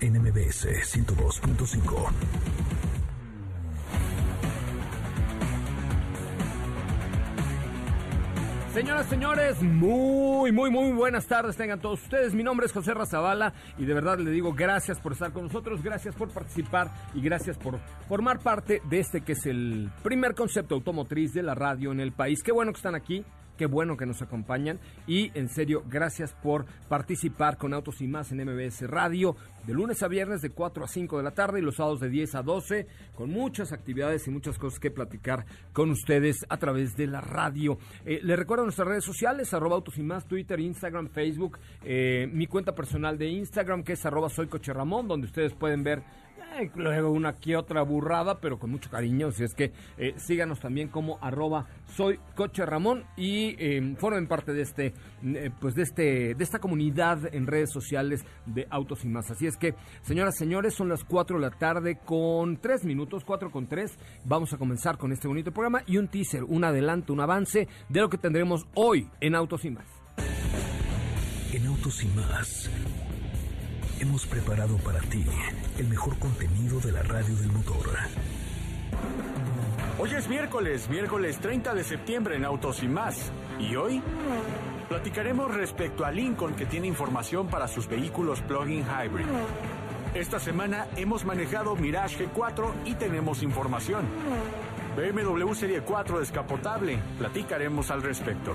NMBS 102.5. Señoras, señores, muy, muy, muy buenas tardes tengan todos ustedes. Mi nombre es José Razabala y de verdad le digo gracias por estar con nosotros, gracias por participar y gracias por formar parte de este que es el primer concepto automotriz de la radio en el país. Qué bueno que están aquí. Qué bueno que nos acompañan y en serio, gracias por participar con Autos y más en MBS Radio de lunes a viernes de 4 a 5 de la tarde y los sábados de 10 a 12 con muchas actividades y muchas cosas que platicar con ustedes a través de la radio. Eh, les recuerdo nuestras redes sociales, arroba Autos y más, Twitter, Instagram, Facebook, eh, mi cuenta personal de Instagram que es arroba soy Coche Ramón, donde ustedes pueden ver luego una que otra burrada, pero con mucho cariño. Si es que eh, síganos también como arroba soy Coche Ramón y eh, formen parte de este, eh, pues de este, de esta comunidad en redes sociales de Autos y Más. Así es que, señoras, señores, son las 4 de la tarde con 3 minutos, 4 con 3. Vamos a comenzar con este bonito programa y un teaser, un adelanto, un avance de lo que tendremos hoy en Autos y Más. En Autos y Más hemos preparado para ti el mejor contenido de la radio del motor. Hoy es miércoles, miércoles 30 de septiembre en Autos y más. ¿Y hoy? Platicaremos respecto a Lincoln que tiene información para sus vehículos plug-in hybrid. Esta semana hemos manejado Mirage G4 y tenemos información. BMW Serie 4 descapotable, platicaremos al respecto.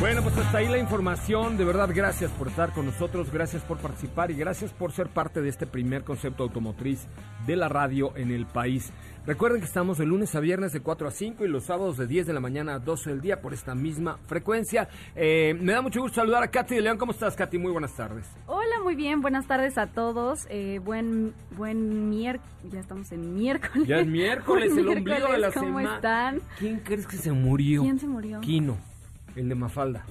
Bueno, pues hasta ahí la información. De verdad, gracias por estar con nosotros, gracias por participar y gracias por ser parte de este primer concepto automotriz de la radio en el país. Recuerden que estamos de lunes a viernes de 4 a 5 y los sábados de 10 de la mañana a 12 del día por esta misma frecuencia. Eh, me da mucho gusto saludar a Katy de León. ¿Cómo estás, Katy? Muy buenas tardes. Hola, muy bien. Buenas tardes a todos. Eh, buen buen miércoles. Ya estamos en miércoles. Ya es miércoles, el ombligo de la ¿Cómo semana. están? ¿Quién crees que se murió? ¿Quién se murió? Kino, el de Mafalda.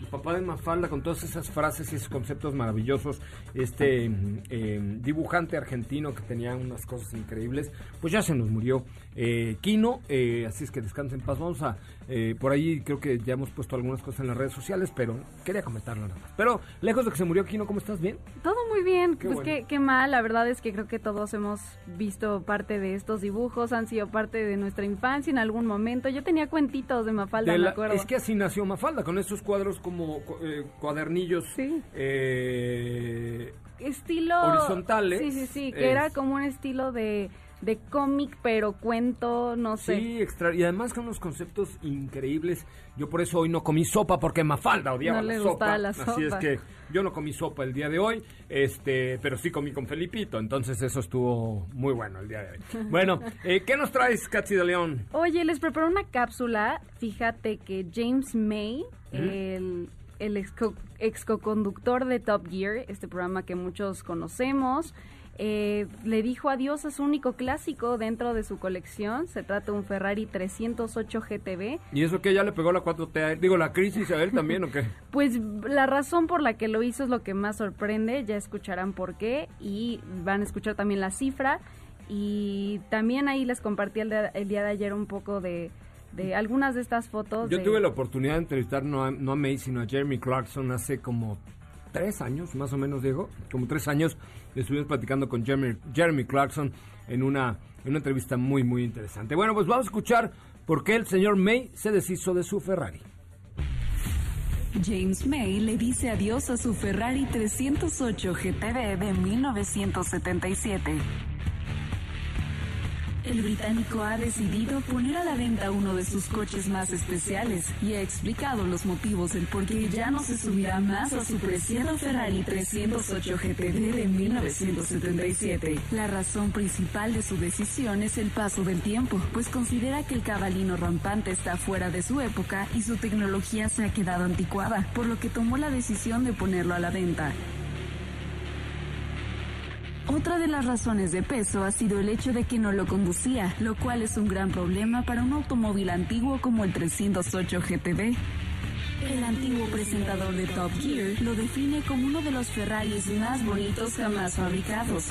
El papá de Mafalda con todas esas frases y esos conceptos maravillosos, este eh, dibujante argentino que tenía unas cosas increíbles, pues ya se nos murió eh, Kino, eh, así es que descansen en paz. Vamos a, eh, por ahí creo que ya hemos puesto algunas cosas en las redes sociales, pero quería comentarlo nada más. Pero lejos de que se murió Kino, ¿cómo estás? ¿Bien? Todo muy bien. Qué pues bueno. qué, qué mal. La verdad es que creo que todos hemos visto parte de estos dibujos, han sido parte de nuestra infancia en algún momento. Yo tenía cuentitos de Mafalda, De me acuerdo. es que así nació Mafalda, con estos cuadros como eh, cuadernillos Sí. eh, estilo horizontales, Sí, sí, sí, que es- era como un estilo de, de cómic, pero cuento, no sé. Sí, extra, y además con unos conceptos increíbles. Yo por eso hoy no comí sopa porque Mafalda odiaba No la le sopa. la Así es sopa. que yo no comí sopa el día de hoy, este, pero sí comí con Felipito, entonces eso estuvo muy bueno el día de hoy. Bueno, eh, ¿qué nos traes, Katsi de León? Oye, les preparé una cápsula. Fíjate que James May, el, el ex, ex co-conductor de Top Gear, este programa que muchos conocemos, eh, le dijo adiós a su único clásico dentro de su colección. Se trata de un Ferrari 308 GTB. ¿Y eso que ya le pegó la 4T a él? Digo, la crisis a él también, ¿o qué? Pues la razón por la que lo hizo es lo que más sorprende, ya escucharán por qué y van a escuchar también la cifra y también ahí les compartí el, de- el día de ayer un poco de, de algunas de estas fotos. Yo de- tuve la oportunidad de entrevistar no a, no a May, sino a Jeremy Clarkson hace como tres años, más o menos, Diego, como tres años, estuvimos platicando con Jeremy, Jeremy Clarkson en una, en una entrevista muy, muy interesante. Bueno, pues vamos a escuchar por qué el señor May se deshizo de su Ferrari. James May le dice adiós a su Ferrari 308 GTB de 1977. El británico ha decidido poner a la venta uno de sus coches más especiales y ha explicado los motivos del por qué ya no se subirá más a su preciado Ferrari 308 GTD de 1977. La razón principal de su decisión es el paso del tiempo, pues considera que el cabalino rampante está fuera de su época y su tecnología se ha quedado anticuada, por lo que tomó la decisión de ponerlo a la venta. Otra de las razones de peso ha sido el hecho de que no lo conducía, lo cual es un gran problema para un automóvil antiguo como el 308 GTB. El antiguo presentador de Top Gear lo define como uno de los Ferraris más bonitos jamás fabricados.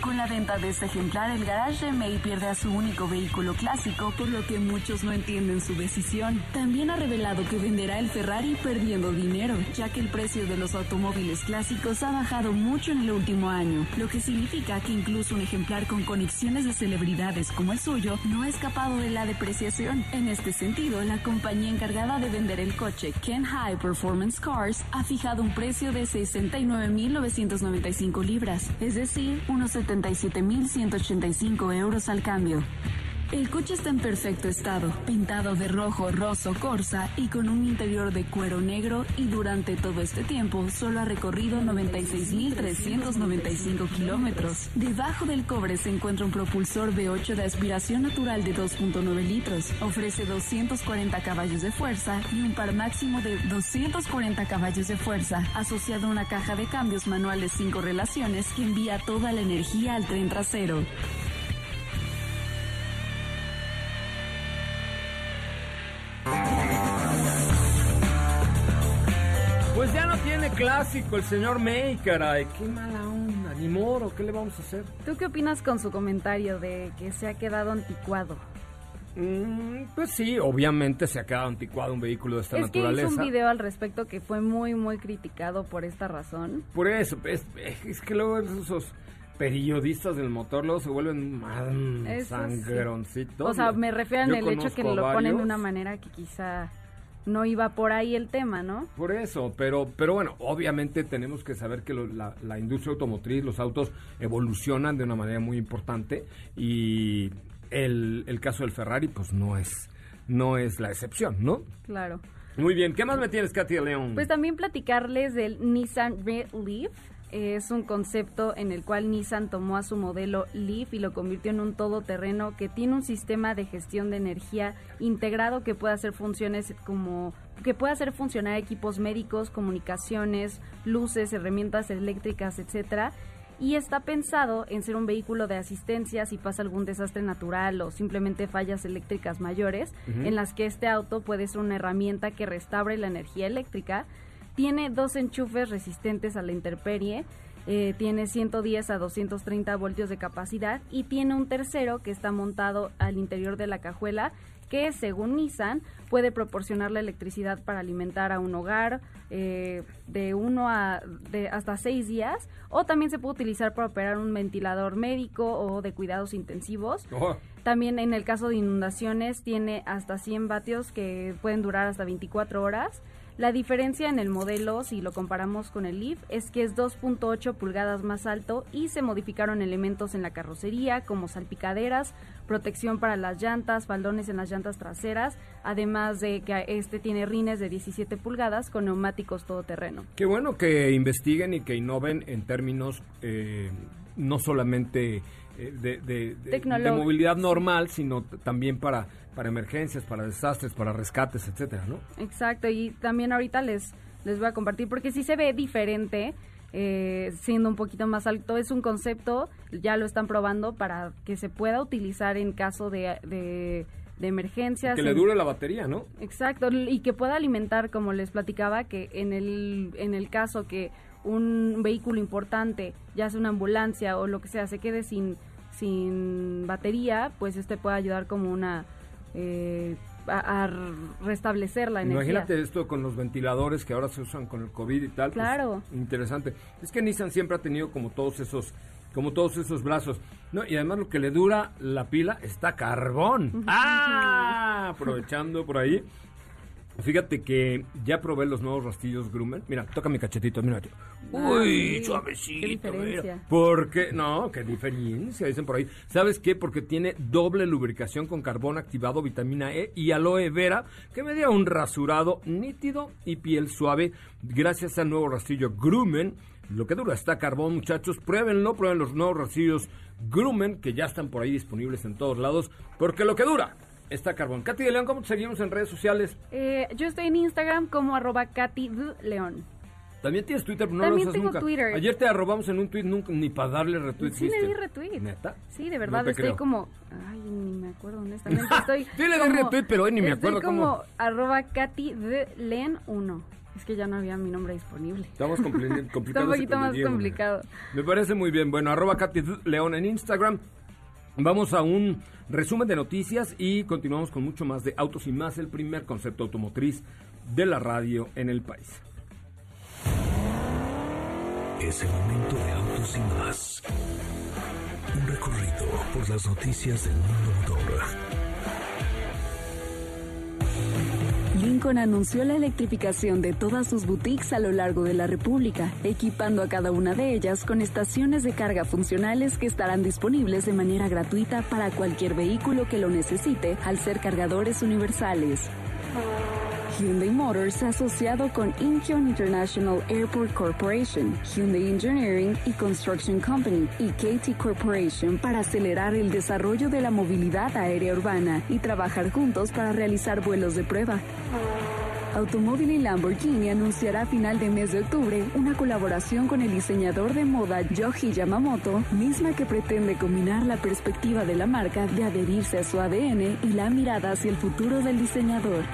Con la venta de este ejemplar, el garage de May pierde a su único vehículo clásico, por lo que muchos no entienden su decisión. También ha revelado que venderá el Ferrari perdiendo dinero, ya que el precio de los automóviles clásicos ha bajado mucho en el último año, lo que significa que incluso un ejemplar con conexiones de celebridades como el suyo no ha escapado de la depreciación. En este sentido, la compañía encargada de vender el coche, Ken High Performance Cars, ha fijado un precio de 69.995 libras, es decir, unos 77.185 euros al cambio. El coche está en perfecto estado, pintado de rojo roso corsa y con un interior de cuero negro y durante todo este tiempo solo ha recorrido 96.395 kilómetros. Debajo del cobre se encuentra un propulsor V8 de aspiración natural de 2.9 litros. Ofrece 240 caballos de fuerza y un par máximo de 240 caballos de fuerza, asociado a una caja de cambios manuales 5 relaciones que envía toda la energía al tren trasero. Clásico el señor May, caray. Qué mala onda, ni moro, ¿qué le vamos a hacer? ¿Tú qué opinas con su comentario de que se ha quedado anticuado? Mm, pues sí, obviamente se ha quedado anticuado un vehículo de esta es que naturaleza. hizo un video al respecto que fue muy, muy criticado por esta razón. Por eso, es, es que luego esos periodistas del motor luego se vuelven más sí. sangroncitos. O sea, me refiero el hecho que lo ponen de una manera que quizá no iba por ahí el tema, ¿no? Por eso, pero, pero bueno, obviamente tenemos que saber que lo- la, la industria automotriz, los autos evolucionan de una manera muy importante y el, el caso del Ferrari pues no es, no es la excepción, ¿no? Claro. Muy bien, ¿qué más me tienes, Katia León? Pues también platicarles del Nissan Red Leaf. Es un concepto en el cual Nissan tomó a su modelo Leaf y lo convirtió en un todoterreno que tiene un sistema de gestión de energía integrado que puede hacer funciones como que puede hacer funcionar equipos médicos, comunicaciones, luces, herramientas eléctricas, etcétera. Y está pensado en ser un vehículo de asistencia si pasa algún desastre natural o simplemente fallas eléctricas mayores, en las que este auto puede ser una herramienta que restaure la energía eléctrica tiene dos enchufes resistentes a la intemperie, eh, tiene 110 a 230 voltios de capacidad y tiene un tercero que está montado al interior de la cajuela que según Nissan puede proporcionar la electricidad para alimentar a un hogar eh, de uno a de hasta seis días o también se puede utilizar para operar un ventilador médico o de cuidados intensivos. Oh, También en el caso de inundaciones tiene hasta 100 vatios que pueden durar hasta 24 horas. La diferencia en el modelo, si lo comparamos con el Leaf, es que es 2.8 pulgadas más alto y se modificaron elementos en la carrocería como salpicaderas, protección para las llantas, faldones en las llantas traseras, además de que este tiene rines de 17 pulgadas con neumáticos todoterreno. Qué bueno que investiguen y que innoven en términos eh, no solamente eh, de, movilidad normal, sino también para, para emergencias, para desastres, para rescates, etcétera, ¿no? Exacto, y también ahorita les, les voy a compartir, porque sí se ve diferente, eh, siendo un poquito más alto. Es un concepto, ya lo están probando para que se pueda utilizar en caso de, de, de emergencias. Que le en- dure la batería, ¿no? Exacto, y que pueda alimentar, como les platicaba, que en el, en el caso que un vehículo importante, ya sea una ambulancia o lo que sea, se quede sin, sin batería, pues este puede ayudar como una... eh, a, a restablecer la energía. Imagínate esto con los ventiladores que ahora se usan con el COVID y tal. pues, Claro. interesante. Es que Nissan siempre ha tenido como todos esos como todos esos brazos. No, y además lo que le dura la pila está carbón. ¡Ah! Aprovechando por ahí. Fíjate que ya probé los nuevos rastillos Grumman. Mira, toca mi cachetito, mira. Uy, sí. suavecito. Qué mira. ¿Por qué? No, qué diferencia, dicen por ahí. ¿Sabes qué? Porque tiene doble lubricación con carbón activado, vitamina E y aloe vera, que me dio un rasurado nítido y piel suave gracias al nuevo rastillo Grumman. Lo que dura está carbón, muchachos. Pruébenlo, prueben los nuevos rastillos Grumman, que ya están por ahí disponibles en todos lados, porque lo que dura está carbón. Katy de León, ¿cómo te seguimos en redes sociales? Eh, yo estoy en Instagram como arroba Katy. León. También tienes Twitter, pero no También lo usas tengo nunca. Twitter. Ayer te arrobamos en un tweet nunca, ni para darle retweet. Sí le di retweet. ¿Neta? Sí, de verdad, estoy creo. como... Ay, ni me acuerdo, honestamente. Estoy Sí le di como- retweet, pero hoy ni me acuerdo Estoy como cómo. arroba Katy D. Len 1. Es que ya no había mi nombre disponible. Estamos compli- Está complicados. un poquito más complicado. Me parece muy bien. Bueno, arroba Katy León en Instagram. Vamos a un resumen de noticias y continuamos con mucho más de Autos y Más, el primer concepto automotriz de la radio en el país. Es el momento de Autos y Más. Un recorrido por las noticias del mundo motor. Lincoln anunció la electrificación de todas sus boutiques a lo largo de la República, equipando a cada una de ellas con estaciones de carga funcionales que estarán disponibles de manera gratuita para cualquier vehículo que lo necesite al ser cargadores universales. Hyundai Motors asociado con Incheon International Airport Corporation, Hyundai Engineering y Construction Company y KT Corporation para acelerar el desarrollo de la movilidad aérea urbana y trabajar juntos para realizar vuelos de prueba. Automóvil y Lamborghini anunciará a final de mes de octubre una colaboración con el diseñador de moda Yoji Yamamoto, misma que pretende combinar la perspectiva de la marca de adherirse a su ADN y la mirada hacia el futuro del diseñador.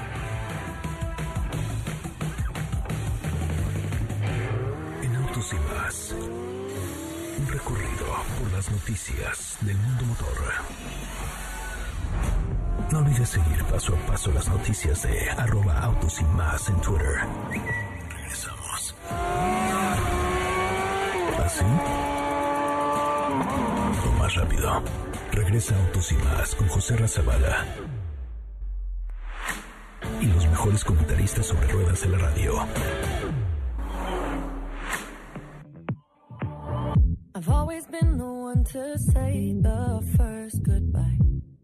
Olvides seguir paso a paso las noticias de arroba Autos y Más en Twitter. Regresamos. ¿Así? O más rápido. Regresa Autos y Más con José Razabala. Y los mejores comentaristas sobre ruedas de la radio. I've always been the one to say the first goodbye.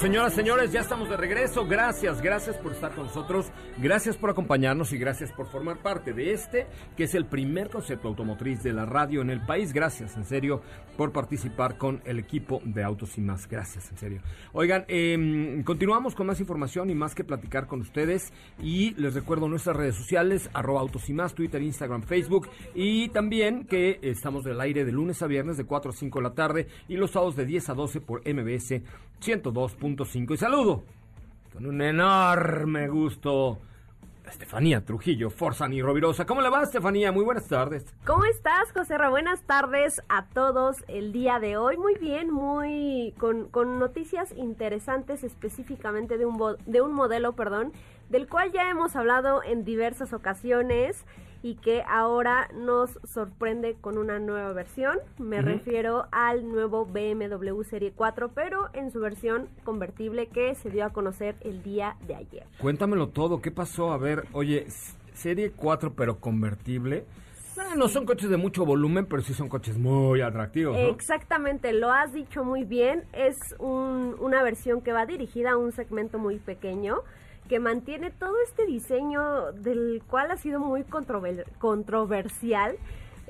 señoras, señores, ya estamos de regreso. Gracias, gracias por estar con nosotros. Gracias por acompañarnos y gracias por formar parte de este, que es el primer concepto automotriz de la radio en el país. Gracias, en serio, por participar con el equipo de Autos y más. Gracias, en serio. Oigan, eh, continuamos con más información y más que platicar con ustedes. Y les recuerdo nuestras redes sociales, arroba Autos y más, Twitter, Instagram, Facebook. Y también que estamos del aire de lunes a viernes de 4 a 5 de la tarde y los sábados de 10 a 12 por MBS 102.5. Y saludo con un enorme gusto Estefanía Trujillo, Forzani Rovirosa. ¿Cómo le va, Estefanía? Muy buenas tardes. ¿Cómo estás, José Ra? Buenas tardes a todos el día de hoy. Muy bien, muy con, con noticias interesantes específicamente de un, de un modelo, perdón, del cual ya hemos hablado en diversas ocasiones y que ahora nos sorprende con una nueva versión. Me refiero al nuevo BMW Serie 4, pero en su versión convertible que se dio a conocer el día de ayer. Cuéntamelo todo. ¿Qué pasó? A ver, oye, serie 4 pero convertible. Ah, no son coches de mucho volumen, pero sí son coches muy atractivos, ¿no? Exactamente, lo has dicho muy bien. Es un- una versión que va dirigida a un segmento muy pequeño, que mantiene todo este diseño del cual ha sido muy controver- controversial.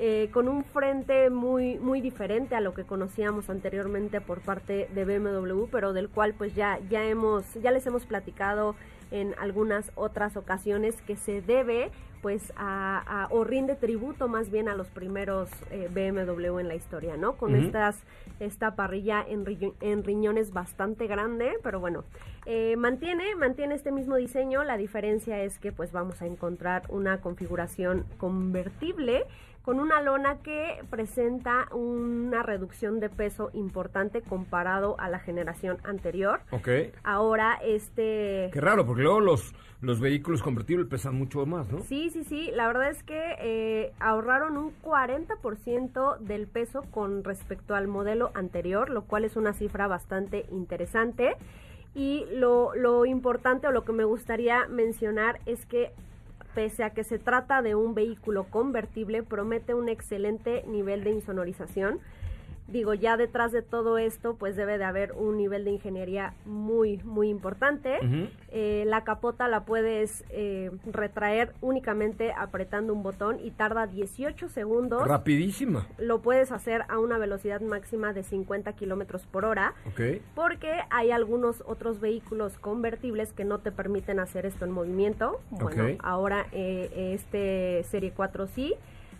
eh, con un frente muy muy diferente a lo que conocíamos anteriormente por parte de BMW, pero del cual pues ya ya hemos ya les hemos platicado en algunas otras ocasiones que se debe pues a, a- o rinde tributo más bien a los primeros eh, BMW en la historia, ¿no? Con estas esta parrilla en riñones bastante grande, pero bueno, eh, mantiene mantiene este mismo diseño. La diferencia es que pues vamos a encontrar una configuración convertible con una lona que presenta una reducción de peso importante comparado a la generación anterior. Ok. Ahora este Qué raro, porque luego los, los vehículos convertibles pesan mucho más, ¿no? Sí, sí, sí. La verdad es que eh, ahorraron un 40% del peso con respecto al modelo anterior, lo cual es una cifra bastante interesante. Y lo, lo importante o lo que me gustaría mencionar es que pese a que se trata de un vehículo convertible, promete un excelente nivel de insonorización. Digo, ya detrás de todo esto, pues debe de haber un nivel de ingeniería muy, muy importante. Eh, la capota la puedes eh, retraer únicamente apretando un botón y tarda 18 segundos. Rapidísima. Lo puedes hacer a una velocidad máxima de 50 kilómetros por hora. Ok. Porque hay algunos otros vehículos convertibles que no te permiten hacer esto en movimiento. Bueno, ahora eh, este Serie 4 sí.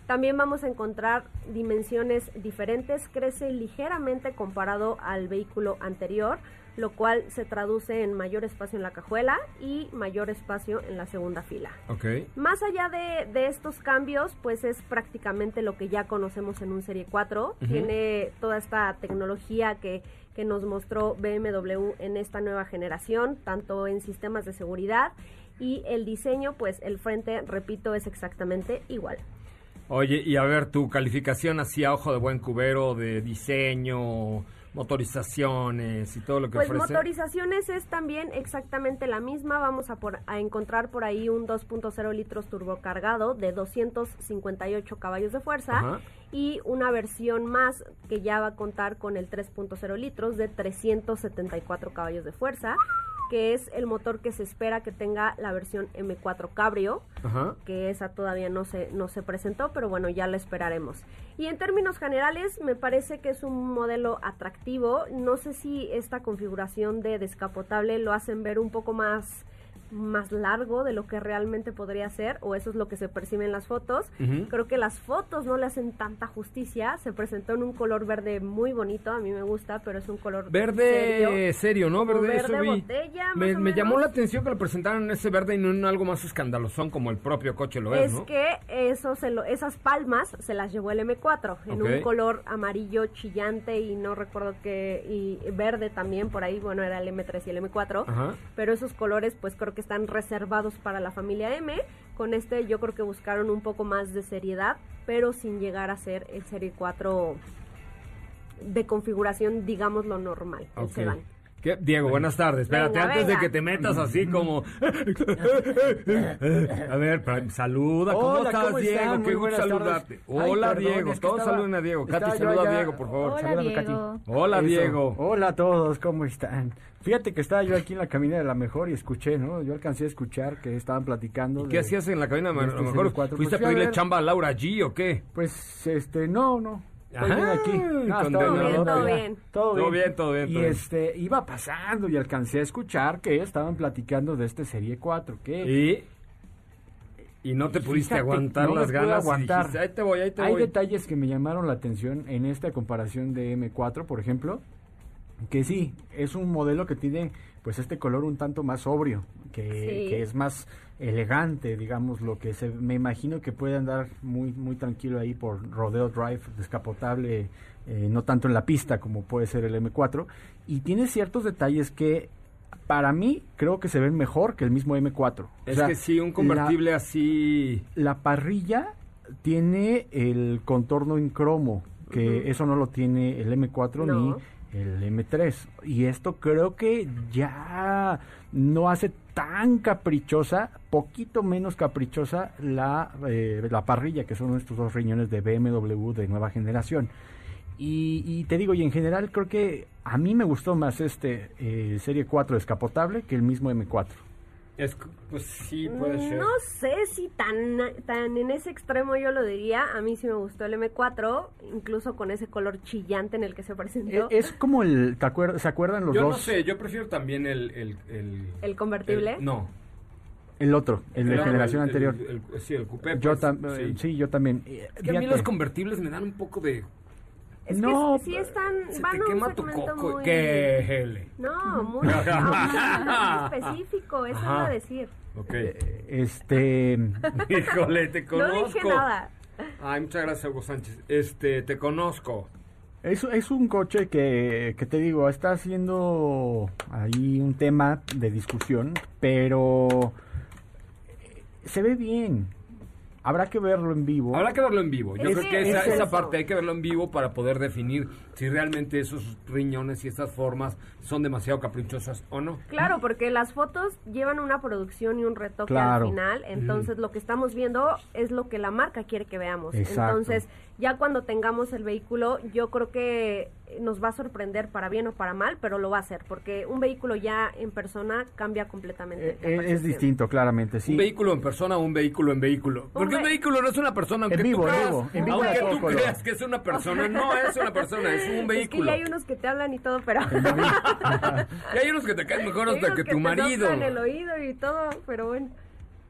También vamos a encontrar dimensiones diferentes. Crece ligeramente comparado al vehículo anterior, lo cual se traduce en mayor espacio en la cajuela y mayor espacio en la segunda fila. Ok. Más allá de, de estos cambios, pues es prácticamente lo que ya conocemos en un Serie 4. Ujú. Tiene toda esta tecnología que, que nos mostró BMW en esta nueva generación, tanto en sistemas de seguridad y el diseño, pues el frente, repito, es exactamente igual. Oye, y a ver, tu calificación así a ojo de buen cubero de diseño, motorizaciones y todo lo que Pues ofrece. motorizaciones es también exactamente la misma. Vamos a, por- a encontrar por ahí un 2.0 litros turbocargado de 258 caballos de fuerza Ajá. y una versión más que ya va a contar con el 3.0 litros de 374 caballos de fuerza, que es el motor que se espera que tenga la versión M4 Cabrio Ajá. que esa todavía no se, no se presentó, pero bueno, ya la esperaremos. Y en términos generales, me parece que es un modelo atractivo. No sé si esta configuración de descapotable lo hacen ver un poco más más largo de lo que realmente podría ser o eso es lo que se percibe en las fotos. Creo que las fotos no le hacen tanta justicia. Se presentó en un color verde muy bonito, a mí me gusta, pero es un color Verde serio, ¿no? Verde, eso verde vi. botella, me más o me llamó la atención que lo presentaran en ese verde y no en algo más escandalosón como el propio coche lo es, es ¿no? que eso se lo, esas palmas se las llevó el M4 en Ok. un color amarillo chillante y no recuerdo qué y verde también por ahí bueno era el M3 y el M4 Ajá. pero esos colores pues creo que están reservados para la familia M. Con este yo creo que buscaron un poco más de seriedad pero sin llegar a ser el Serie 4 de configuración digamos lo normal el sedán. ¿Qué? Diego, buenas tardes. Espérate, Venga, antes de que te metas así como... A ver, saluda. ¿Cómo Hola, estás, ¿cómo Diego? Qué gusto saludarte. Ay, Hola, perdón, Diego. es que Todos estaba- saluden a Diego. Katy, saluda a Diego, por favor. Hola, Diego. Katy. Hola, Eso. Diego. Hola a todos, ¿cómo están? Fíjate que estaba yo aquí en la cabina de la mejor y escuché, ¿no? Yo alcancé a escuchar que estaban platicando. ¿Qué de- hacías en la cabina? De este lo mejor fuiste a Pues a pedirle ver- chamba a Laura G o qué? Pues, este, no, no. Bien aquí. Todo bien, Todo bien. Todo Todo bien, bien, todo bien, Y todo bien. este, iba pasando y alcancé a escuchar que estaban platicando de este Serie 4. Que Y... Y no te pudiste Fíjate, aguantar no las ganas y aguantar. dijiste, ahí te voy, ahí te Hay voy. detalles que me llamaron la atención en esta comparación de M4, por ejemplo, que sí, es un modelo que tiene pues este color un tanto más sobrio, que, Sí. que es más elegante, digamos, lo que se me imagino que puede andar muy muy tranquilo ahí por Rodeo Drive, descapotable, eh, no tanto en la pista como puede ser el M4, y tiene ciertos detalles que para mí creo que se ven mejor que el mismo M4. O Es sea, que sí, un la- convertible así... la parrilla tiene el contorno en cromo, que eso no lo tiene el M4 No. ni el M3. Y esto creo que ya no hace tan caprichosa, poquito menos caprichosa la, eh, la parrilla, que son estos dos riñones de BMW de nueva generación. Y, te digo, y en general creo que a mí me gustó más este eh, Serie 4 descapotable que el mismo M4. Es, pues sí, puede ser. No sé si tan, tan en ese extremo yo lo diría. A mí sí me gustó el M4, incluso con ese color chillante en el que se presentó. Es como el, ¿te acuer- ¿se acuerdan los Yo dos? no sé, yo prefiero también el... ¿El, el, ¿El convertible? el- no. El otro, el de Claro, generación el- anterior. el- el- sí, el coupé. yo pues, tam- sí. yo también. Es que a mí los convertibles me dan un poco de... Es No, que sí están, Se van te a un quema tu segmento coco. muy... ¿Qué, Hele? No, muy, no, muy específico, eso Ajá. iba a decir. Ok. eh, este, Híjole, te No conozco. dije nada. Ay, muchas gracias, Hugo Sánchez. Este, te conozco. es, es un coche que, que te digo, está haciendo ahí un tema de discusión, pero se ve bien. Habrá que verlo en vivo. Habrá que verlo en vivo. Yo Es creo que esa, es esa parte hay que verlo en vivo para poder definir si realmente esos riñones y estas formas son demasiado caprichosas o no. Claro, porque las fotos llevan una producción y un retoque Claro. al final, entonces lo que estamos viendo es lo que la marca quiere que veamos. Exacto. Entonces, ya cuando tengamos el vehículo, yo creo que nos va a sorprender para bien o para mal, pero lo va a hacer, porque un vehículo ya en persona cambia completamente. Eh, eh, es distinto, claramente, sí. Un vehículo en persona o un vehículo en vehículo. Porque un ve- vehículo no es una persona, aunque En vivo, tú en creas, vivo, en vivo aunque tú creas que es una persona, no es una persona, es un Es que vehículo. ya hay unos que te hablan y todo, pero... Y hay unos que te caen mejor hasta que te tu marido. soplan el oído y todo, pero bueno.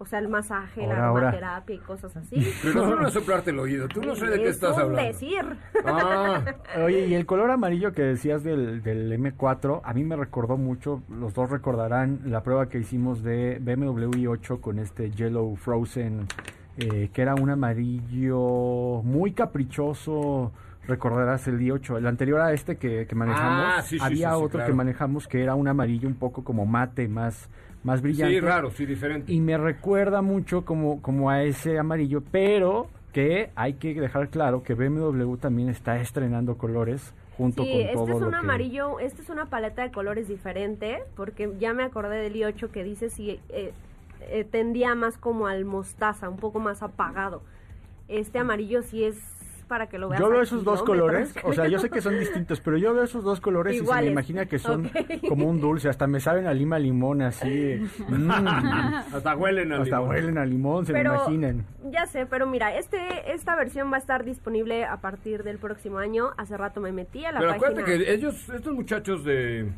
O sea, el masaje, Ahora, la aromaterapia y cosas así. Pero no es soplarte el oído, tú no sé de qué Es estás un hablando. decir. Ah, Oye, y el color amarillo que decías del, del M4, a mí me recordó mucho, los dos recordarán la prueba que hicimos de BMW i8 con este Yellow Frozen, eh, que era un amarillo muy caprichoso, recordarás el i8, el anterior a este que, que manejamos, Ah, sí, sí, había sí, sí, otro que claro. manejamos que era un amarillo un poco como mate, más, más brillante. sí, raro, sí, diferente. Y me recuerda mucho como, como a ese amarillo, pero que hay que dejar claro que BMW también está estrenando colores junto Sí, con este todo es lo un que... amarillo, este es una paleta de colores diferente, porque ya me acordé del i8 que dice si eh, eh, tendía más como al mostaza, un poco más apagado. Este amarillo sí es para que lo veas. Yo veo esos dos colores, o sea, yo sé que son distintos, pero yo veo esos dos colores y se me imagina que son como un dulce, hasta me saben a lima limón así, mm, Hasta huelen a hasta limón. huelen a limón, se Pero me imaginan. ya sé, pero mira, este esta versión va a estar disponible a partir del próximo año. Hace rato me metí a la Pero página. acuérdate que ellos, estos muchachos de.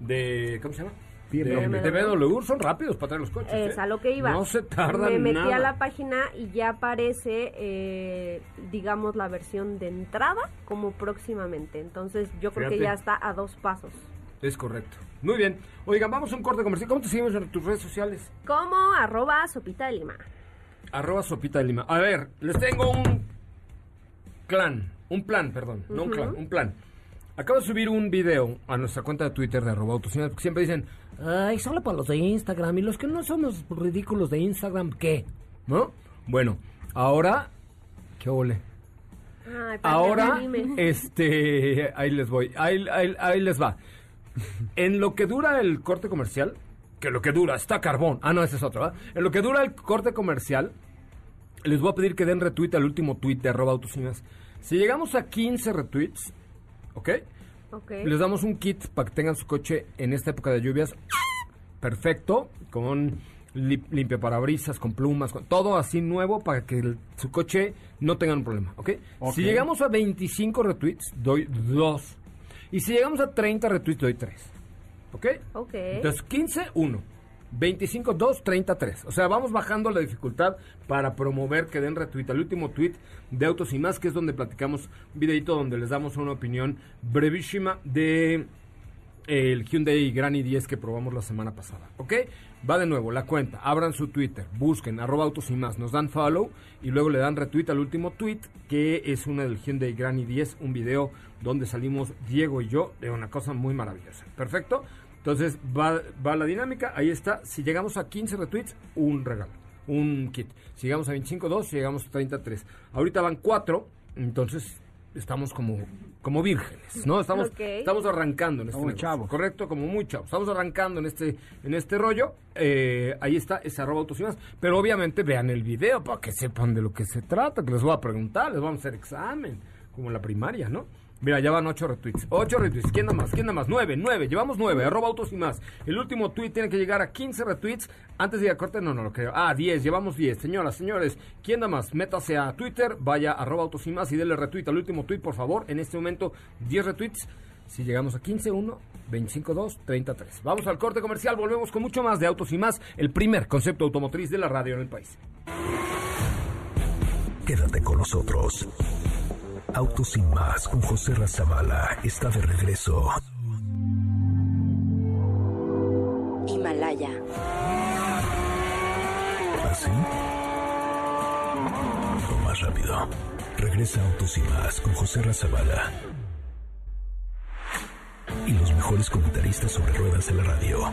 de ¿Cómo se llama? De, BMW. de BMW son rápidos para traer los coches. Es ¿eh? a lo que iba. No se tardan Me metí nada. a la página y ya aparece, eh, digamos, la versión de entrada como próximamente. Entonces yo creo que ya está a dos pasos. Es correcto. Muy bien. Oigan, vamos a un corte comercial. ¿Cómo te seguimos en tus redes sociales? Como arroba sopita de lima. Arroba sopita de lima. A ver, les tengo un clan. Un plan, perdón. No un clan, un plan. Acabo de subir un video a nuestra cuenta de Twitter de arroba porque siempre dicen, ay, solo para los de Instagram. Y los que no somos ridículos de Instagram, ¿qué? ¿No? Bueno, ahora... ¿Qué ole? Ay, Ahora, este, ahí les voy, ahí, ahí- ahí les va. En lo que dura el corte comercial, que lo que dura está carbón. Ah, no, ese es otro, ¿verdad? En lo que dura el corte comercial, les voy a pedir que den retweet al último tweet de arroba. Si llegamos a 15 retweets, ¿ok? Ok. Les damos un kit para que tengan su coche en esta época de lluvias perfecto, con li- limpia parabrisas, con plumas, con todo así nuevo para que el- su coche no tenga un problema, ¿ok? Ok. Si llegamos a 25 retweets, doy 2. Y si llegamos a 30 retweets, doy 3. ¿Ok? Ok. Entonces, 15, 1. 25, 2, 30, 3. O sea, vamos bajando la dificultad para promover que den retweet al último tweet de Autos y Más, que es donde platicamos un videito donde les damos una opinión brevísima de el Hyundai Gran i10 que probamos la semana pasada. ¿Ok? Va de nuevo, la cuenta, abran su Twitter, busquen arroba autos y más, nos dan follow y luego le dan retweet al último tweet que es una del Hyundai Gran i10, un video donde salimos Diego y yo de una cosa muy maravillosa. ¿Perfecto? Entonces va, va la dinámica, ahí está. Si llegamos a 15 retweets, un regalo, un kit. Si llegamos a 25, 2, si llegamos a 33. Ahorita van 4, entonces estamos como, como vírgenes, ¿no? Estamos, estamos arrancando en este Como negocio, chavos. correcto, como muy chavos. Estamos arrancando en este, en este rollo. Eh, ahí está, es arroba autos y más. Pero obviamente vean el video para que sepan de lo que se trata, que les voy a preguntar, les vamos a hacer examen, como en la primaria, ¿no? Mira, ya van ocho retweets. Ocho retweets. ¿Quién da más? ¿Quién da más? Nueve, nueve. Llevamos nueve. Arroba autos y más. El último tweet tiene que llegar a 15 retweets. Antes de ir a corte, no, no lo creo. Ah, 10. Llevamos 10. Señoras, señores, ¿quién da más? Métase a Twitter, vaya a arroba autos y más y dele retweet al último tweet, por favor. En este momento, 10 retweets. Si llegamos a 15, 1, 25, 2, 33. Vamos al corte comercial. Volvemos con mucho más de autos y más. El primer concepto automotriz de la radio en el país. Quédate con nosotros. Autos sin más con José Razabala está de regreso. Himalaya. ¿Así? O más rápido. Regresa Autos y más con José Razabala. Y los mejores comentaristas sobre ruedas de la radio.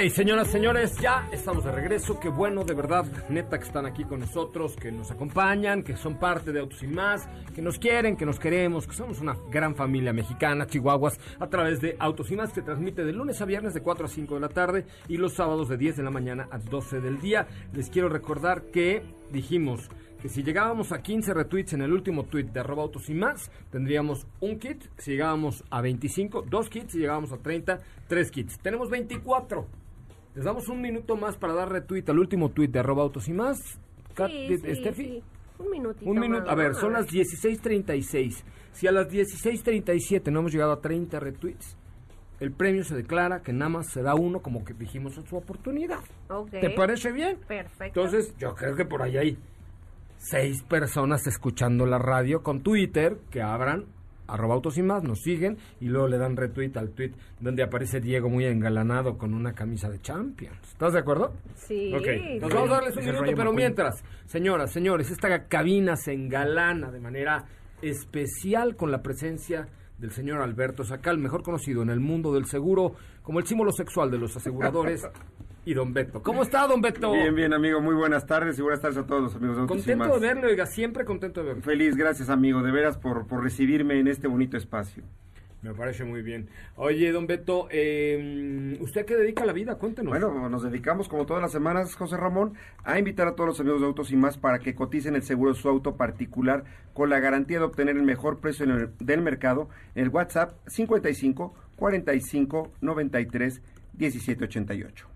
Hey, señoras, señores, ya estamos de regreso. Qué bueno, de verdad, neta, que están aquí con nosotros, que nos acompañan, que son parte de Autos y Más, que nos quieren, que nos queremos, que somos una gran familia mexicana, chihuahuas, a través de Autos y Más, que transmite de lunes a viernes de 4 a 5 de la tarde y los sábados de 10 de la mañana a 12 del día. Les quiero recordar que dijimos que si llegábamos a 15 retweets en el último tweet de arroba autos y más, tendríamos un kit. Si llegábamos a 25, dos kits. Si llegábamos a 30, tres kits. Tenemos 24. Les damos un minuto más para dar retweet al último tweet de arroba autos y más. Kat- Sí, de- sí, Steffi. sí. Un minutito. Un minuto. más, A ver, son las 16.36. Si a las 16.37 no hemos llegado a 30 retweets, el premio se declara que nada más se da uno, como que dijimos en su oportunidad. Ok. ¿Te parece bien? Perfecto. Entonces, yo creo que por ahí hay seis personas escuchando la radio con Twitter que abran arroba autos y más, nos siguen y luego le dan retweet al tweet donde aparece Diego muy engalanado con una camisa de Champions. ¿Estás de acuerdo? Sí. Ok, nos vamos a darles un minuto, pero McQueen. mientras, señoras, señores, esta cabina se engalana de manera especial con la presencia del señor Alberto Sacal, mejor conocido en el mundo del seguro como el símbolo sexual de los aseguradores, y don Beto. ¿Cómo está, don Beto? Bien, bien, amigo. Muy buenas tardes y buenas tardes a todos los amigos de Contento de verle, oiga, siempre contento de verle. Feliz, gracias, amigo. De veras por, por recibirme en este bonito espacio. Me parece muy bien. Oye, don Beto, eh, ¿usted a qué dedica la vida? Cuéntenos. Bueno, nos dedicamos, como todas las semanas, José Ramón, a invitar a todos los amigos de Autos y Más para que coticen el seguro de su auto particular con la garantía de obtener el mejor precio en el- del mercado en el WhatsApp 55 45 93 17 88.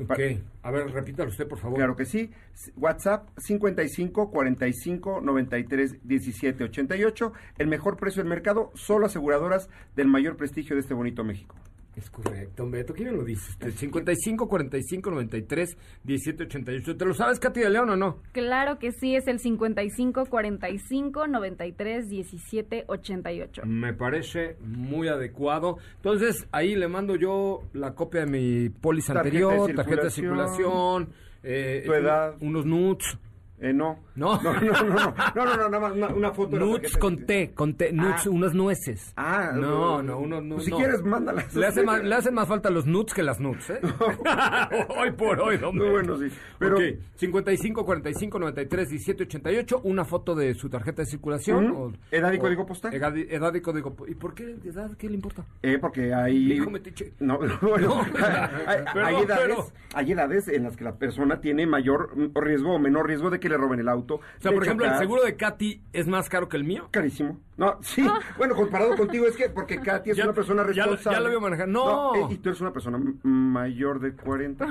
Ok, a ver, repítalo usted, por favor. Claro que sí. WhatsApp 55 45 93 17 88. El mejor precio del mercado, solo aseguradoras del mayor prestigio de este bonito México. Es correcto, don Beto. ¿Quién me lo dice usted? 55 45 93 17 88. ¿Te lo sabes, Katy de León, o no? Claro que sí, es el 55 45 93 17 88. Me parece muy adecuado. Entonces, ahí le mando yo la copia de mi póliza Tarjeta de anterior, tarjeta de circulación, eh, tu edad. unos nudes. Eh, no. No. No, no, no, no, no, no, no, nada más una, foto tarjeta. con T, con T, nudes, Ah. unas nueces. Ah, no, no, unos nudes. pues si no. quieres, mándalas. Le, hace más, le hacen más falta los nudes que las nudes, ¿eh? hoy por hoy, Beto. bueno, sí. Pero- Ok, 55 45 93 17 88, una foto de su tarjeta de circulación. Edad y código postal. Edad, y- código ¿Y por qué edad? ¿Qué le importa? Eh, porque hay... No, no, bueno, No, hay, edades, hay edades en las que la persona tiene mayor mm, riesgo o menor riesgo de que le roben el auto. O sea, por ejemplo, el seguro de Katy es más caro que el mío. Carísimo. No, sí. Bueno, comparado contigo es que porque Katy es Ya- una persona ya lo- responsable. ya lo vio manejar. No. eh, y tú eres una persona mayor de 40.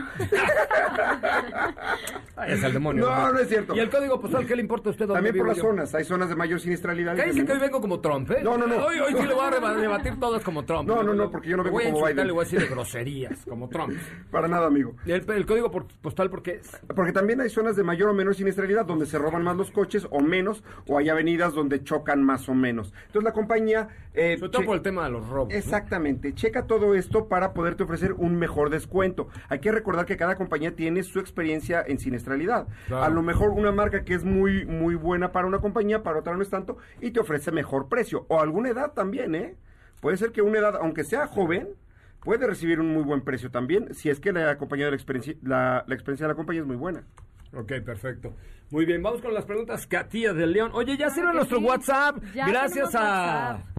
Ay, es el demonio. No, no es cierto. ¿Y el código postal qué le importa a usted? dónde También por las yo? zonas. Hay zonas de mayor siniestralidad. Cállese que hoy vengo como Trump, ¿eh? No, no, no. Hoy, hoy sí le voy a reba- debatir todas como Trump. No, no, no, porque yo no vengo voy a como insultar, Biden. Le voy a decir de groserías, como Trump. Para nada, amigo. ¿El, el código postal por qué es? Porque también hay zonas de mayor o menor siniestralidad donde se roban más los coches o menos, o hay avenidas donde chocan más o menos. Entonces la compañía... eh, Sobre todo por el tema de los robos. ¿no? Exactamente, checa todo esto para poderte ofrecer un mejor descuento. Hay que recordar que cada compañía tiene su experiencia en siniestralidad. Claro. A lo mejor una marca que es muy muy buena para una compañía, para otra no es tanto, y te ofrece mejor precio. O alguna edad también, ¿eh? Puede ser que una edad, aunque sea joven, puede recibir un muy buen precio también, si es que la compañía de la experiencia, la, la experiencia de la compañía es muy buena. Ok, perfecto. Muy bien, vamos con las preguntas. Katia de León. Oye, ya sirve nuestro sí. WhatsApp. Ya Gracias a WhatsApp.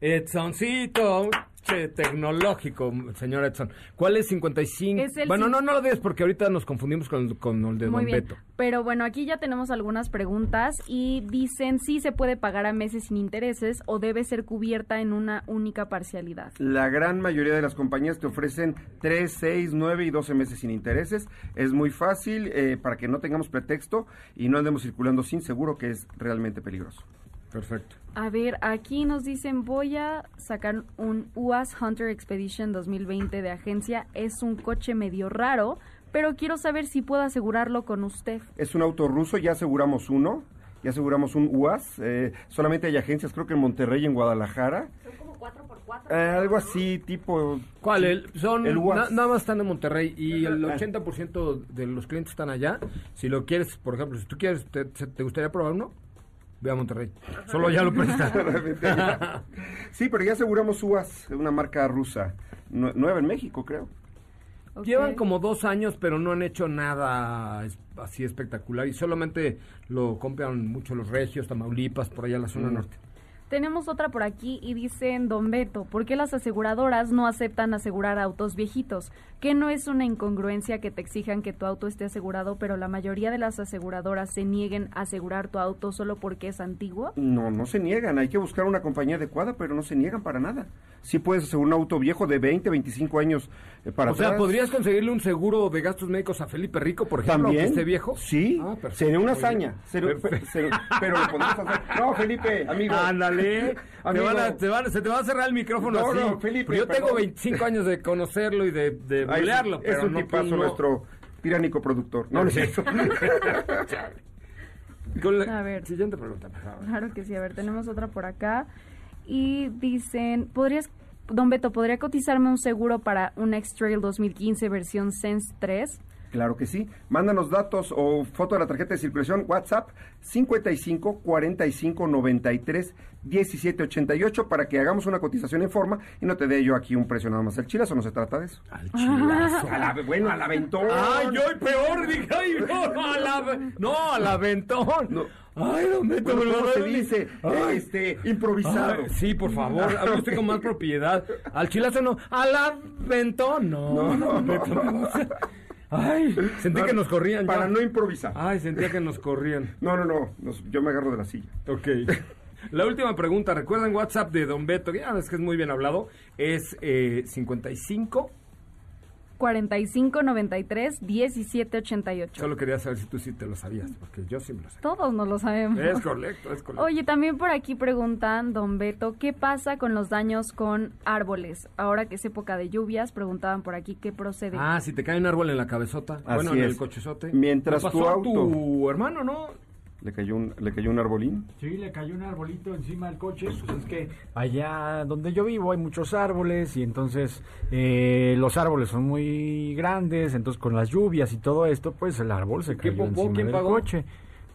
Edsoncito. Che, tecnológico, señor Edson. ¿Cuál es 55? Es el bueno, no, no lo digas porque ahorita nos confundimos con, el- con el de Muy Don bien. Beto. Pero bueno, aquí ya tenemos algunas preguntas y dicen si se puede pagar a meses sin intereses o debe ser cubierta en una única parcialidad. La gran mayoría de las compañías te ofrecen 3, 6, 9 y 12 meses sin intereses. Es muy fácil eh, para que no tengamos pretexto y no andemos circulando sin seguro, que es realmente peligroso. Perfecto. A ver, aquí nos dicen voy a sacar un UAS Hunter Expedition 2020 de agencia. Es un coche medio raro, pero quiero saber si puedo asegurarlo con usted. Es un auto ruso, ya aseguramos uno, ya aseguramos un UAS. eh, solamente hay agencias, creo que en Monterrey y en Guadalajara. Son como 4x4. Eh, algo así, tipo... ¿Cuál? El, son El UAS. na- nada más están en Monterrey y el Ah. 80% de los clientes están allá. Si lo quieres, por ejemplo, si tú quieres, ¿te, te- te gustaría probar uno? Ve a Monterrey. Solo ya lo presta. sí, pero ya aseguramos UAS, una marca rusa, nue- nueva en México, creo. Llevan como dos años, pero no han hecho nada así espectacular y solamente lo compran mucho los regios, Tamaulipas, por allá en la zona Mm. norte. Tenemos otra por aquí y dicen, Don Beto, ¿por qué las aseguradoras no aceptan asegurar autos viejitos? ¿Que no es una incongruencia que te exijan que tu auto esté asegurado, pero la mayoría de las aseguradoras se nieguen a asegurar tu auto solo porque es antiguo? No, no se niegan, hay que buscar una compañía adecuada, pero no se niegan para nada. Sí puedes asegurar un auto viejo de 20, 25 años eh, para o sea, atrás. ¿podrías conseguirle un seguro de gastos médicos a Felipe Rico, por ejemplo, ¿También? aunque esté viejo? Sí, Ah, sería una hazaña. pero lo podemos hacer. No, Felipe, amigo. Ándale. Te Amigo. van a- te van- se te va a cerrar el micrófono No, así. no, Felipe, Pero yo tengo perdón. 25 años de conocerlo y de, de Ay, bulearlo, es pero un no, tipazo no- nuestro tiránico productor. No, no es cierto. Con la A ver. siguiente pregunta, por favor. Claro que sí, a ver, tenemos otra por acá. Y dicen, ¿podrías, Don Beto, ¿podría cotizarme un seguro para un X-Trail 2015 versión Sense 3? Claro que sí. Mándanos datos o foto de la tarjeta de circulación WhatsApp 55 45 93 17 88 para que hagamos una cotización en forma y no te dé yo aquí un precio nada más. El chilazo no se trata de eso. Al chilazo. A la- bueno, al aventón. Ay, yo peor, dije, ay, no, al ave- no, al aventón. Ay, don Beto, Bueno, ¿cómo a se dice? Ay. Este, improvisado. Ay, sí, por favor, hable usted con más propiedad. Al chilazo no, al aventón, no. No. don Beto, me gusta. Ay, sentí que nos corrían ya. Para no improvisar. Ay, sentía que nos corrían. No, no, no. nos- yo me agarro de la silla. Ok. La última pregunta, recuerden WhatsApp de Don Beto, que ya ves que es muy bien hablado, es eh, 55. 45 93 17 88. Solo quería saber si tú sí te lo sabías, porque yo sí me lo sé. Todos no lo sabemos. Es correcto, es correcto. Oye, también por aquí preguntan, don Beto, ¿qué pasa con los daños con árboles? Ahora que es época de lluvias, preguntaban por aquí qué procede. Ah, si te cae un árbol en la cabezota, Así bueno, en es. el cochezote. Mientras tu a auto- tu hermano, ¿no? Le cayó un, le cayó un arbolín. Sí, le cayó un arbolito encima del coche. Pues es que allá donde yo vivo hay muchos árboles y entonces eh, los árboles son muy grandes. Entonces con las lluvias y todo esto, pues el árbol se ¿Quién cayó popó? encima ¿Quién del pagó? coche.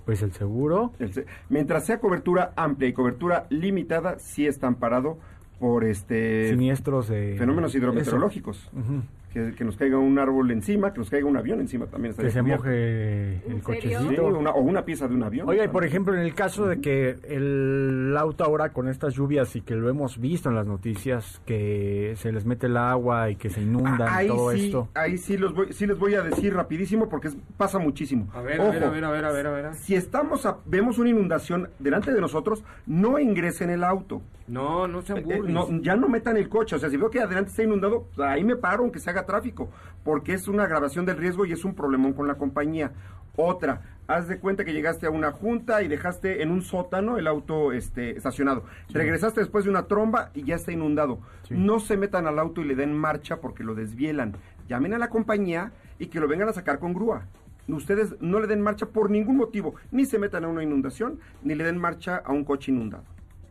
Pues el seguro. El se- mientras sea cobertura amplia y cobertura limitada, sí está amparado por este Siniestros de... fenómenos hidrometeorológicos. Ujú. Que, que nos caiga un árbol encima, que nos caiga un avión encima también. Que se cubierto. moje el Sí, cochecito. una- o una pieza de un avión. Oiga, y por ejemplo, en el caso de que el auto ahora con estas lluvias y que lo hemos visto en las noticias, que se les mete el agua y que se inundan ahí todo sí, esto. ahí sí, los voy, sí les voy a decir rapidísimo porque es- pasa muchísimo. A ver, a Ojo, ver, a ver, a ver, a ver, a ver. Si estamos a- vemos una inundación delante de nosotros, no ingresen el auto. No, no sean Eh, burris. no, ya no metan el coche. O sea, si veo que adelante está inundado, pues, ahí me paro aunque se haga tráfico. Porque es una agravación del riesgo y es un problemón con la compañía. Otra, haz de cuenta que llegaste a una junta y dejaste en un sótano el auto este, estacionado. Regresaste después de una tromba y ya está inundado. No se metan al auto y le den marcha porque lo desvielan. Llamen a la compañía y que lo vengan a sacar con grúa. Ustedes no le den marcha por ningún motivo. Ni se metan a una inundación, ni le den marcha a un coche inundado.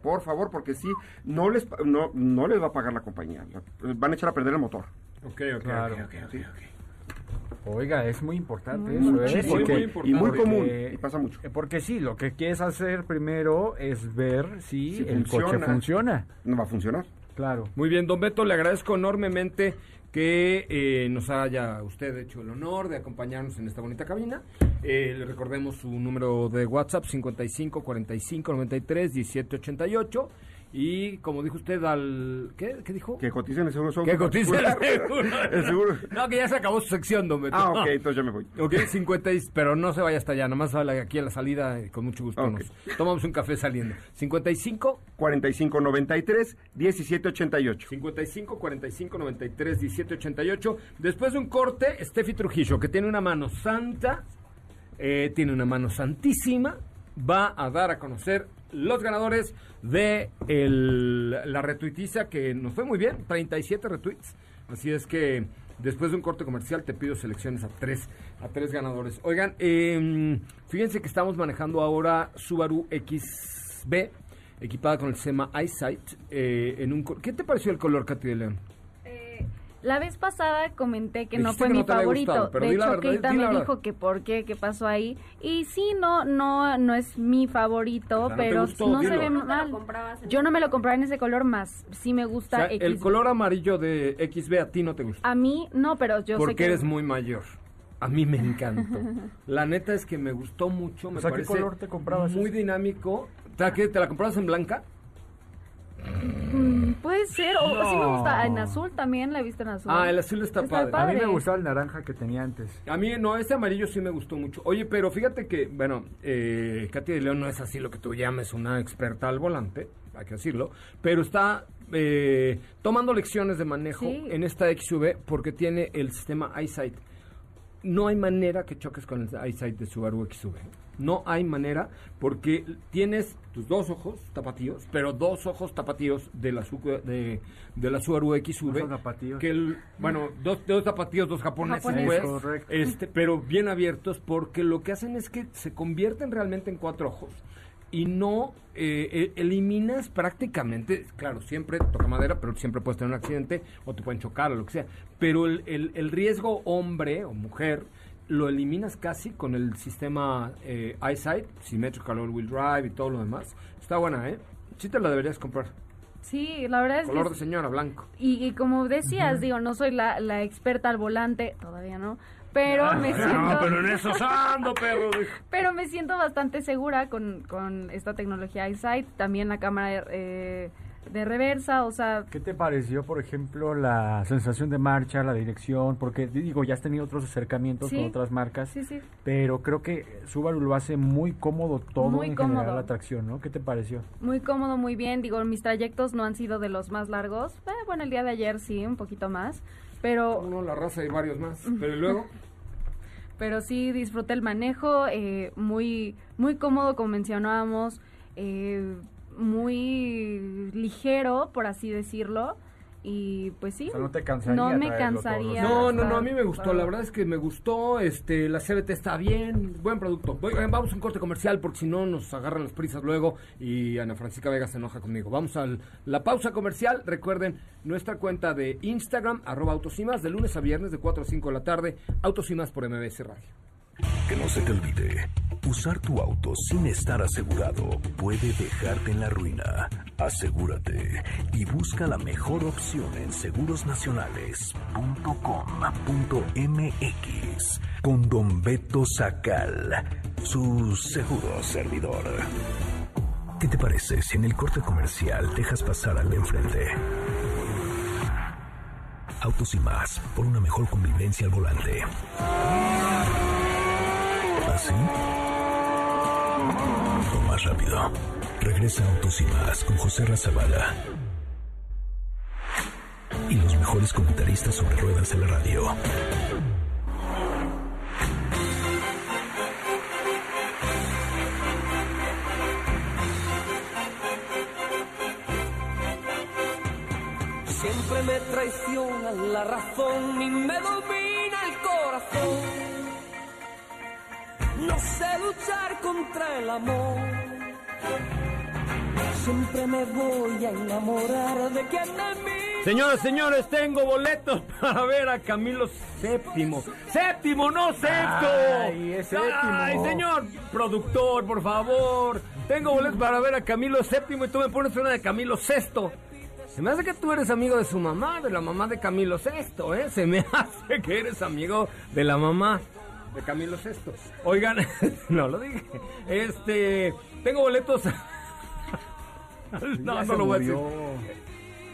Por favor, porque si no les, no, no les va a pagar la compañía. La- Van a echar a perder el motor. Ok, ok, Claro. ok, ok, ok, ok. Oiga, es muy importante Muy eso, ¿eh? muy y importante. muy porque- común, y pasa mucho. eh, Porque sí, lo que quieres hacer primero es ver si, Si el coche funciona. funciona. No va a funcionar. Claro. Muy bien, don Beto, le agradezco enormemente que eh, nos haya usted hecho el honor de acompañarnos en esta bonita cabina. Eh, le recordemos su número de WhatsApp 55 45 93 17 88 y como dijo usted al ¿qué, ¿Qué dijo? Que coticen el seguro. auto Que cotice el seguro. El seguro. No, que ya se acabó su sección, don Beto. Ah, ok, entonces ya me voy. Ok, 50, y- pero no se vaya hasta allá, nomás sale aquí a la salida y con mucho gusto Ok. nos tomamos un café saliendo. 55 45 93 17 88. 55 45 93 17 88. Después de un corte, Steffi Trujillo, que tiene una mano santa, eh, tiene una mano santísima, va a dar a conocer los ganadores de la retuitiza que nos fue muy bien, 37 retweets. Así es que después de un corte comercial te pido selecciones a tres, a tres ganadores. Oigan, eh, fíjense que estamos manejando ahora Subaru XB equipada con el SEMA EyeSight. eh, en un, ¿Qué te pareció el color, Katy de León? La vez pasada comenté que no fue que mi no favorito. gustado, pero de hecho, verdad, Keita me verdad. dijo que por qué, qué pasó ahí. Y sí, no, no, no es mi favorito, O sea, no te pero gustó, no se ve ¿No mal. Yo no me lo compraba en ese color más. Sí me O gusta sea, el XB. color amarillo de XB a ti no te gusta. A mí no, pero yo sé porque que eres muy mayor. A mí me encantó. La neta es que me gustó mucho. Me O sea, ¿qué parece color te comprabas Muy ese? dinámico. O sea, ¿qué? ¿Te la comprabas en blanca? Mm, puede ser, o sí me No. gusta en azul también, la he visto en azul. Ah, el azul está, padre. A mí me gustaba el naranja que tenía antes. A mí no, este amarillo sí me gustó mucho. Oye, pero fíjate que, bueno, eh, Katy de León no es así lo que tú llames una experta al volante, hay que decirlo, pero está eh, tomando lecciones de manejo Sí. en esta XV porque tiene el sistema EyeSight. No hay manera que choques con el EyeSight de Subaru XV. No hay manera porque tienes tus dos ojos tapatíos, pero dos ojos tapatíos de la, Su- de, de la Subaru XV. Que el, bueno, dos, dos tapatíos, dos japoneses, Japoneses. pues, Correcto. este, pero bien abiertos porque lo que hacen es que se convierten realmente en cuatro ojos y no eh, eh, eliminas prácticamente, claro, siempre toca madera, pero siempre puedes tener un accidente o te pueden chocar o lo que sea. Pero el, el- el riesgo hombre o mujer lo eliminas casi con el sistema eh, EyeSight, Symmetrical All-Wheel Drive y todo lo demás. Está buena, ¿eh? Sí te la deberías comprar. Sí, la verdad es Color que... de señora, blanco. Y, y como decías, digo, no soy la, la experta al volante, todavía no, pero me siento... No, pero en eso ando, perro. Pero me siento bastante segura con, con esta tecnología EyeSight, también la cámara eh, de reversa, o sea, ¿Qué te pareció, por ejemplo, la sensación de marcha, la dirección? Porque digo, ya has tenido otros acercamientos Sí. con otras marcas, sí, sí. pero creo que Subaru lo hace muy cómodo todo Muy en general cómodo. la tracción, ¿no? ¿Qué te pareció? Muy cómodo, muy bien. Digo, mis trayectos no han sido de los más largos. Eh, bueno, el día de ayer sí, un poquito más. Pero, Uno, la raza y varios más. Pero ¿y luego, pero sí disfruté el manejo. eh, muy, muy cómodo, como mencionábamos. eh, muy ligero, por así decirlo. Y pues sí. O sea, no te cansaría No me cansaría. No, no, no, a mí me gustó, la verdad es que me gustó, este, la CBT está bien, buen producto. Voy- eh, vamos a un corte comercial porque si no nos agarran las prisas luego y Ana Francisca Vega se enoja conmigo. Vamos a la pausa comercial, recuerden nuestra cuenta de Instagram, arroba Autos y Más, de lunes a viernes de 4 a 5 de la tarde, Autos y Más por MBS Radio. Que no se te olvide, usar tu auto sin estar asegurado puede dejarte en la ruina. Asegúrate y busca la mejor opción en segurosnacionales.com.mx con Don Beto Sacal, su seguro servidor. ¿Qué te parece si en el corte comercial dejas pasar al de enfrente? Autos y más, por una mejor convivencia al volante. ¿Así? O más rápido. Regresa Autos y más con José Razabala. Y los mejores comentaristas sobre ruedas de la radio. Siempre me traiciona la razón y me domina el corazón. No sé luchar contra el amor. Siempre me voy a enamorar de quien de mí. Señoras, señores, tengo boletos para ver a Camilo Séptimo. Séptimo, no sexto. Ay, es séptimo. Ay, señor productor, por favor. Tengo boletos para ver a Camilo Séptimo y tú me pones una de Camilo Sexto. Se me hace que tú eres amigo de su mamá, de la mamá de Camilo Sexto, ¿eh? Se me hace que eres amigo de la mamá de Camilo Sexto. Oigan, no lo dije. Este, tengo boletos. no, no lo voy a decir.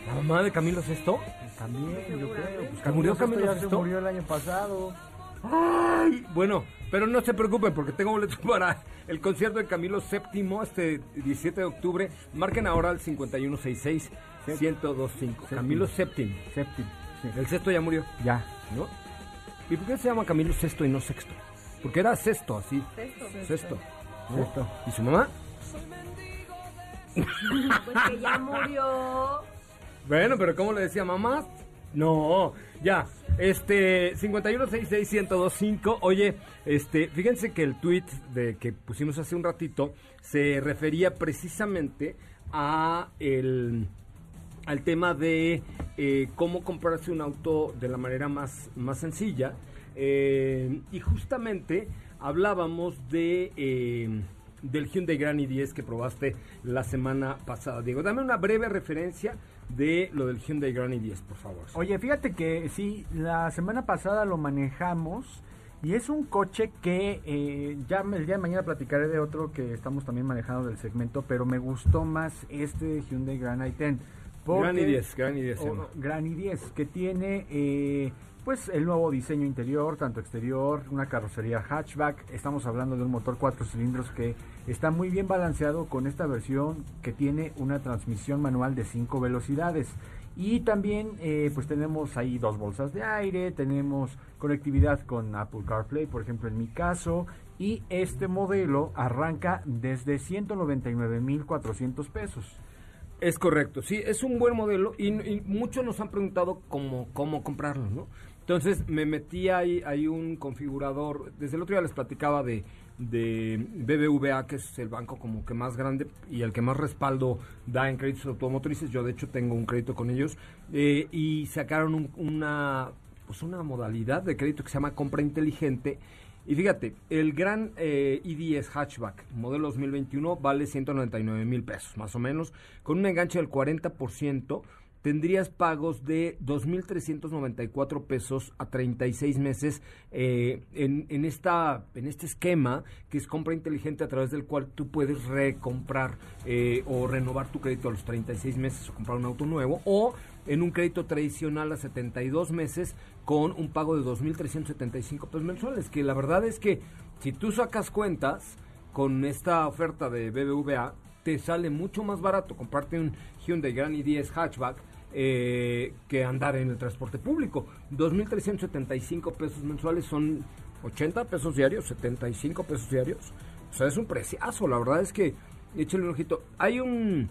¿La mamá de Camilo Sexto? También, yo creo. Pues, ¿Que murió Camilo ya se Sesto? murió el año pasado. Ay, bueno, pero no se preocupen porque tengo boletos para el concierto de Camilo VII este 17 de octubre. Marquen ahora al 5166 1025. Camilo VII. Séptimo. sí. El sexto ya murió, Ya. ¿no? ¿Y por qué se llama Camilo VI y no sexto? Porque era sexto, así. Sexto. Sexto. ¿no? Sexto. ¿Y su mamá? Pues que ya murió. Bueno, pero ¿cómo le decía mamá? No, ya. Este, 51661025. Oye, este, fíjense que el tweet de que pusimos hace un ratito se refería precisamente a el al tema de eh, cómo comprarse un auto de la manera más, más sencilla. Eh, y justamente hablábamos de eh, del Hyundai Grand i10 que probaste la semana pasada. Diego, dame una breve referencia de lo del Hyundai Grand i10, por favor. Oye, fíjate que sí, la semana pasada lo manejamos y es un coche que ya el día de mañana platicaré de otro que estamos también manejando del segmento, pero me gustó más este Hyundai Grand i10. Porque- Grand i10, Grand i10 se o- llama. Grand i10, que tiene eh, pues el nuevo diseño interior, tanto exterior, una carrocería hatchback. Estamos hablando de un motor cuatro cilindros que está muy bien balanceado con esta versión que tiene una transmisión manual de cinco velocidades. Y también eh, pues tenemos ahí dos bolsas de aire, tenemos conectividad con Apple CarPlay, por ejemplo en mi caso, y este modelo arranca desde 199.400 pesos. Es correcto, sí, es un buen modelo y, muchos nos han preguntado cómo, cómo comprarlo, ¿no? Entonces me metí ahí, hay un configurador, desde el otro día les platicaba de, de BBVA, que es el banco como que más grande y el que más respaldo da en créditos automotrices. Yo de hecho tengo un crédito con ellos eh, y sacaron un- una, pues una modalidad de crédito que se llama compra inteligente. Y fíjate, el gran eh, ID10 hatchback modelo 2021 vale 199 mil pesos, más o menos, con un enganche del 40%. Tendrías pagos de 2.394 pesos a 36 meses eh, en, en, esta, en este esquema que es compra inteligente a través del cual tú puedes recomprar eh, o renovar tu crédito a los 36 meses o comprar un auto nuevo o en un crédito tradicional a 72 meses con un pago de 2.375 pesos mensuales, que la verdad es que si tú sacas cuentas con esta oferta de BBVA, te sale mucho más barato comprarte un Hyundai Grand i10 hatchback eh, que andar en el transporte público. 2.375 pesos mensuales son 80 pesos diarios, 75 pesos diarios. O sea, es un preciazo. La verdad es que, échale un ojito. Hay un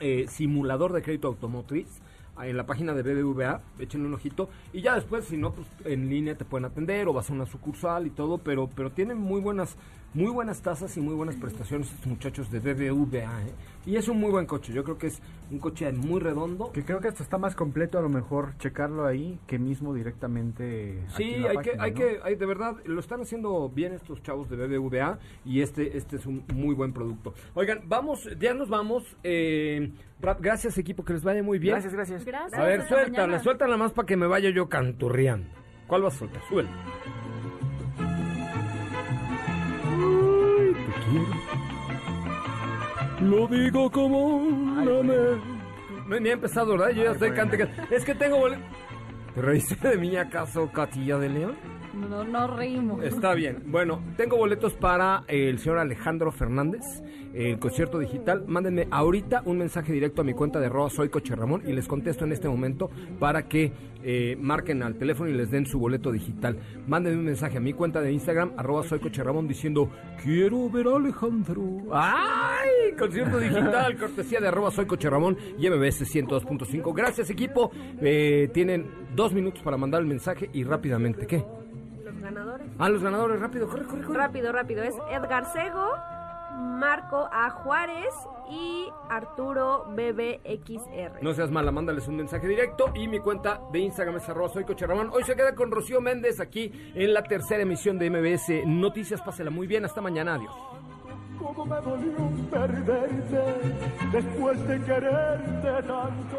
eh, simulador de crédito automotriz en la página de BBVA, échenle un ojito. Y ya después si no pues en línea te pueden atender o vas a una sucursal y todo, pero pero tienen muy buenas muy buenas tasas y muy buenas prestaciones estos muchachos de BBVA, ¿eh? y es un muy buen coche, yo creo que es un coche muy redondo. Que creo que hasta está más completo a lo mejor checarlo ahí que mismo directamente. aquí Sí, en la hay página, que, hay ¿no? que, hay, de verdad, lo están haciendo bien estos chavos de BBVA y este, este es un muy buen producto. Oigan, vamos, ya nos vamos. eh, ra- gracias equipo, que les vaya muy bien. Gracias, gracias. Gracias. A ver, suéltala, suéltala más para que me vaya yo canturreando. ¿Cuál vas a soltar? Suel. Lo digo como una me- No he ni empezado, ¿verdad? Yo ya estoy cantando. Es que tengo. ¿Te reíste de mí acaso, Catilla de León? No, no reímos. Está bien. Bueno, tengo boletos para el señor Alejandro Fernández, el concierto digital. Mándenme ahorita un mensaje directo a mi cuenta de arroba soy Coche Ramón y les contesto en este momento para que eh, marquen al teléfono y les den su boleto digital. Mándenme un mensaje a mi cuenta de Instagram, arroba soy Coche Ramón, diciendo quiero ver a Alejandro. ¡Ay! Concierto digital, cortesía de arroba soy Coche Ramón y MBS 102.5. Gracias equipo. Eh, tienen dos minutos para mandar el mensaje y rápidamente, ¿qué? Los ganadores. Ah, los ganadores, rápido, corre, corre, corre. Rápido, rápido. Es Edgar Sego, Marco A. Juárez y Arturo BBXR. No seas mala, mándales un mensaje directo y mi cuenta de Instagram es arroba soy Coche Ramón. Hoy se queda con Rocío Méndez aquí en la tercera emisión de MBS Noticias. Pásela muy bien, hasta mañana, adiós. Cómo me dolió perderte después de quererte tanto.